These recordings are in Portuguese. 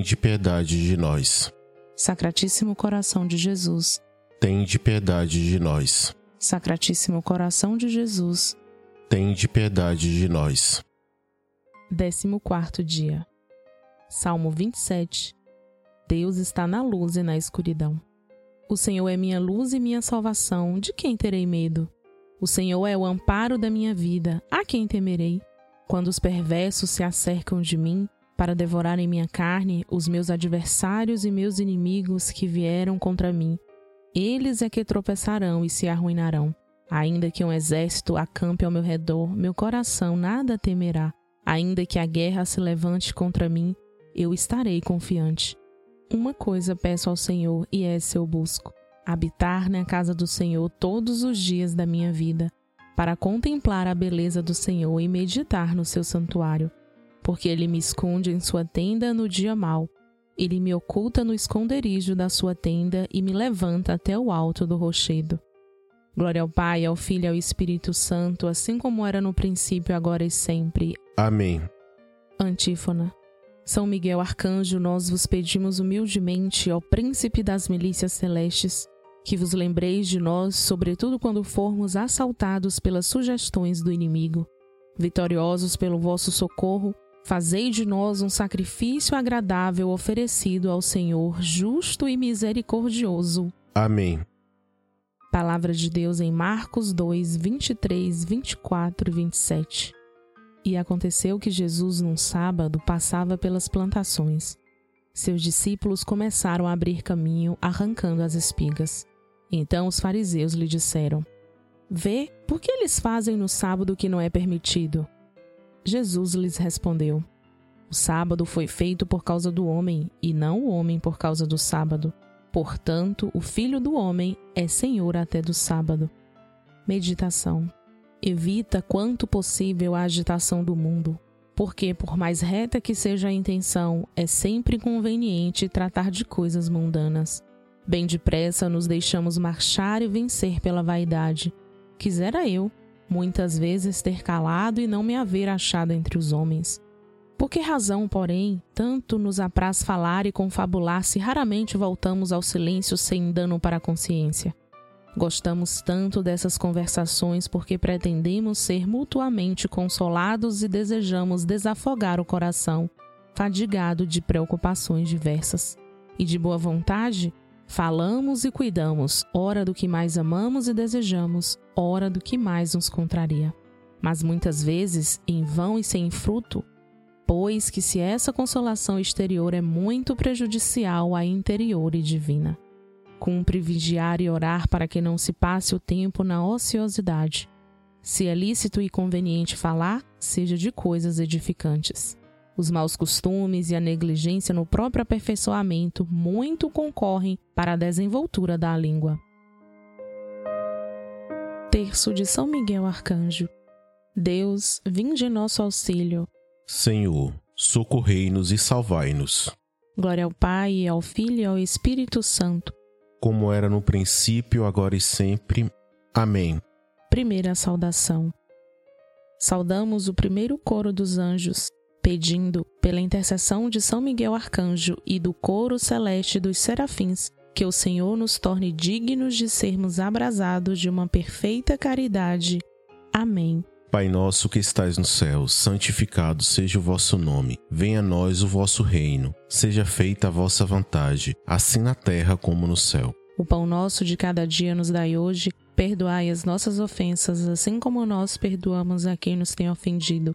de piedade de nós. Sacratíssimo coração de Jesus, de piedade de nós. Sacratíssimo coração de Jesus, de piedade de nós. 14 dia. Salmo 27. Deus está na luz e na escuridão. O Senhor é minha luz e minha salvação, de quem terei medo? O Senhor é o amparo da minha vida, a quem temerei? Quando os perversos se acercam de mim, para devorarem minha carne os meus adversários e meus inimigos que vieram contra mim. Eles é que tropeçarão e se arruinarão. Ainda que um exército acampe ao meu redor, meu coração nada temerá. Ainda que a guerra se levante contra mim, eu estarei confiante. Uma coisa peço ao Senhor e essa eu busco: habitar na casa do Senhor todos os dias da minha vida, para contemplar a beleza do Senhor e meditar no seu santuário porque ele me esconde em sua tenda no dia mau. Ele me oculta no esconderijo da sua tenda e me levanta até o alto do rochedo. Glória ao Pai, ao Filho e ao Espírito Santo, assim como era no princípio, agora e sempre. Amém. Antífona. São Miguel Arcanjo, nós vos pedimos humildemente, ao Príncipe das milícias celestes, que vos lembreis de nós, sobretudo quando formos assaltados pelas sugestões do inimigo. Vitoriosos pelo vosso socorro, Fazei de nós um sacrifício agradável oferecido ao Senhor, justo e misericordioso. Amém. Palavra de Deus em Marcos 2, 23, 24 e 27. E aconteceu que Jesus, num sábado, passava pelas plantações. Seus discípulos começaram a abrir caminho, arrancando as espigas. Então os fariseus lhe disseram: Vê, por que eles fazem no sábado o que não é permitido? Jesus lhes respondeu: O sábado foi feito por causa do homem, e não o homem por causa do sábado. Portanto, o Filho do Homem é Senhor até do sábado. Meditação. Evita quanto possível a agitação do mundo, porque, por mais reta que seja a intenção, é sempre conveniente tratar de coisas mundanas. Bem depressa nos deixamos marchar e vencer pela vaidade. Quisera eu muitas vezes ter calado e não me haver achado entre os homens. Por que razão, porém, tanto nos apraz falar e confabular se raramente voltamos ao silêncio sem dano para a consciência? Gostamos tanto dessas conversações porque pretendemos ser mutuamente consolados e desejamos desafogar o coração, fadigado de preocupações diversas. E de boa vontade, Falamos e cuidamos, ora do que mais amamos e desejamos, ora do que mais nos contraria. Mas muitas vezes em vão e sem fruto, pois que se essa consolação exterior é muito prejudicial à interior e divina. Cumpre vigiar e orar para que não se passe o tempo na ociosidade. Se é lícito e conveniente falar, seja de coisas edificantes. Os maus costumes e a negligência no próprio aperfeiçoamento muito concorrem para a desenvoltura da língua. Terço de São Miguel Arcanjo. Deus, vinde em nosso auxílio. Senhor, socorrei-nos e salvai-nos. Glória ao Pai, ao Filho e ao Espírito Santo como era no princípio, agora e sempre. Amém. Primeira saudação. Saudamos o primeiro coro dos anjos, pedindo, pela intercessão de São Miguel Arcanjo e do coro celeste dos serafins, que o Senhor nos torne dignos de sermos abrasados de uma perfeita caridade. Amém. Pai nosso que estais no céu, santificado seja o vosso nome. Venha a nós o vosso reino. Seja feita a vossa vontade, assim na terra como no céu. O pão nosso de cada dia nos dai hoje. Perdoai as nossas ofensas, assim como nós perdoamos a quem nos tem ofendido.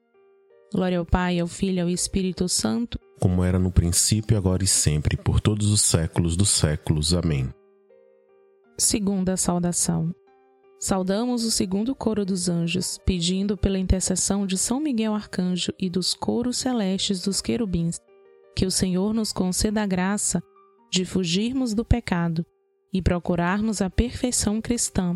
Glória ao Pai, ao Filho e ao Espírito Santo, como era no princípio, agora e sempre, por todos os séculos dos séculos. Amém. Segunda saudação. Saudamos o segundo coro dos anjos, pedindo pela intercessão de São Miguel Arcanjo e dos coros celestes dos querubins, que o Senhor nos conceda a graça de fugirmos do pecado e procurarmos a perfeição cristã.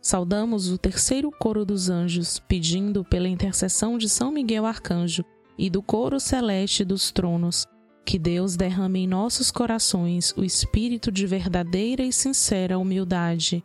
Saudamos o terceiro coro dos anjos, pedindo pela intercessão de São Miguel Arcanjo e do coro celeste dos tronos, que Deus derrame em nossos corações o espírito de verdadeira e sincera humildade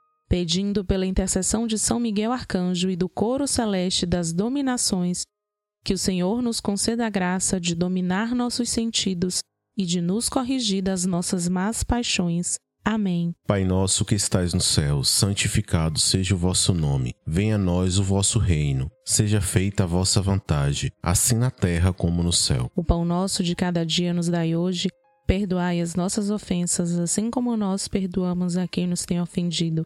pedindo pela intercessão de São Miguel Arcanjo e do coro celeste das dominações, que o Senhor nos conceda a graça de dominar nossos sentidos e de nos corrigir das nossas más paixões. Amém. Pai nosso que estais no céu, santificado seja o vosso nome. Venha a nós o vosso reino. Seja feita a vossa vontade, assim na terra como no céu. O pão nosso de cada dia nos dai hoje. Perdoai as nossas ofensas, assim como nós perdoamos a quem nos tem ofendido.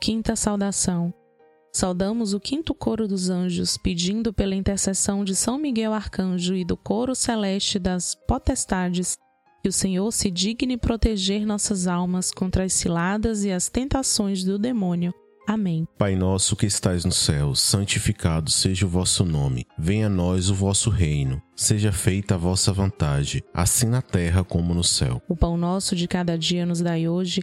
Quinta saudação. Saudamos o quinto coro dos anjos, pedindo pela intercessão de São Miguel Arcanjo e do coro celeste das potestades que o Senhor se digne proteger nossas almas contra as ciladas e as tentações do demônio. Amém. Pai nosso que estais no céu, santificado seja o vosso nome. Venha a nós o vosso reino. Seja feita a vossa vontade, assim na terra como no céu. O pão nosso de cada dia nos dai hoje.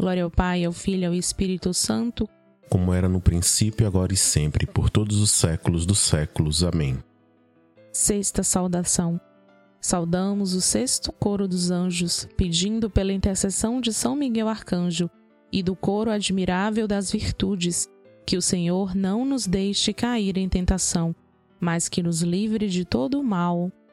Glória ao Pai, ao Filho e ao Espírito Santo, como era no princípio, agora e sempre, por todos os séculos dos séculos. Amém. Sexta saudação. Saudamos o sexto coro dos anjos, pedindo pela intercessão de São Miguel Arcanjo e do coro admirável das virtudes, que o Senhor não nos deixe cair em tentação, mas que nos livre de todo o mal.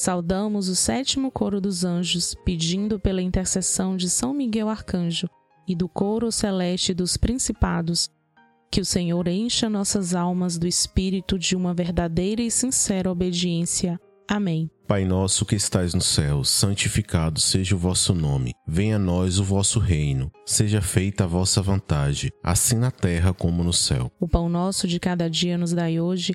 Saudamos o sétimo coro dos anjos, pedindo pela intercessão de São Miguel Arcanjo e do coro celeste dos principados, que o Senhor encha nossas almas do espírito de uma verdadeira e sincera obediência. Amém. Pai nosso que estais no céu, santificado seja o vosso nome. Venha a nós o vosso reino. Seja feita a vossa vontade, assim na terra como no céu. O pão nosso de cada dia nos dai hoje.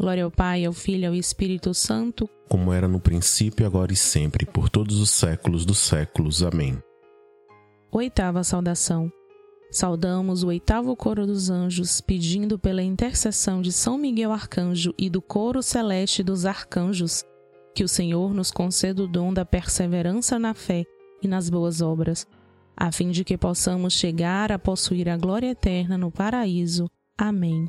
Glória ao Pai, ao Filho e ao Espírito Santo, como era no princípio, agora e sempre, por todos os séculos dos séculos. Amém. Oitava saudação. Saudamos o oitavo coro dos anjos, pedindo pela intercessão de São Miguel Arcanjo e do coro celeste dos arcanjos, que o Senhor nos conceda o dom da perseverança na fé e nas boas obras, a fim de que possamos chegar a possuir a glória eterna no paraíso. Amém.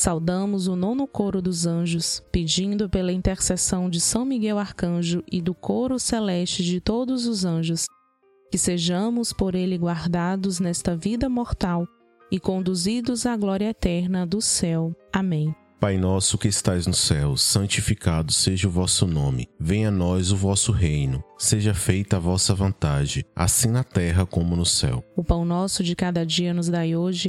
Saudamos o nono coro dos anjos, pedindo pela intercessão de São Miguel Arcanjo e do coro celeste de todos os anjos, que sejamos por ele guardados nesta vida mortal e conduzidos à glória eterna do céu. Amém. Pai nosso que estais no céu, santificado seja o vosso nome. Venha a nós o vosso reino. Seja feita a vossa vontade, assim na terra como no céu. O pão nosso de cada dia nos dai hoje.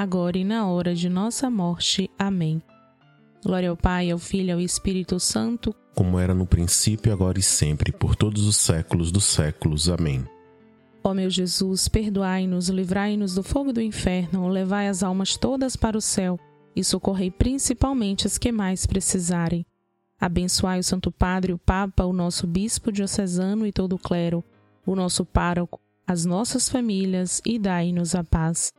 agora e na hora de nossa morte. Amém. Glória ao Pai, ao Filho e ao Espírito Santo, como era no princípio, agora e sempre, por todos os séculos dos séculos. Amém. Ó meu Jesus, perdoai-nos, livrai-nos do fogo do inferno, levai as almas todas para o céu e socorrei principalmente as que mais precisarem. Abençoai o Santo Padre, o Papa, o nosso Bispo diocesano e todo o clero, o nosso pároco, as nossas famílias e dai-nos a paz.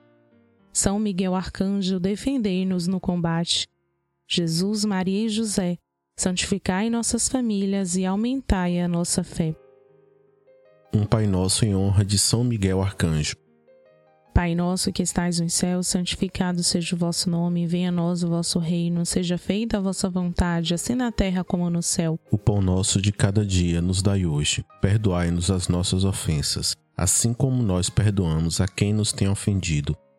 São Miguel Arcanjo, defendei-nos no combate. Jesus, Maria e José, santificai nossas famílias e aumentai a nossa fé. Um Pai Nosso em honra de São Miguel Arcanjo. Pai nosso que estais nos céus, santificado seja o vosso nome, venha a nós o vosso reino, seja feita a vossa vontade, assim na terra como no céu. O pão nosso de cada dia nos dai hoje. Perdoai-nos as nossas ofensas, assim como nós perdoamos a quem nos tem ofendido,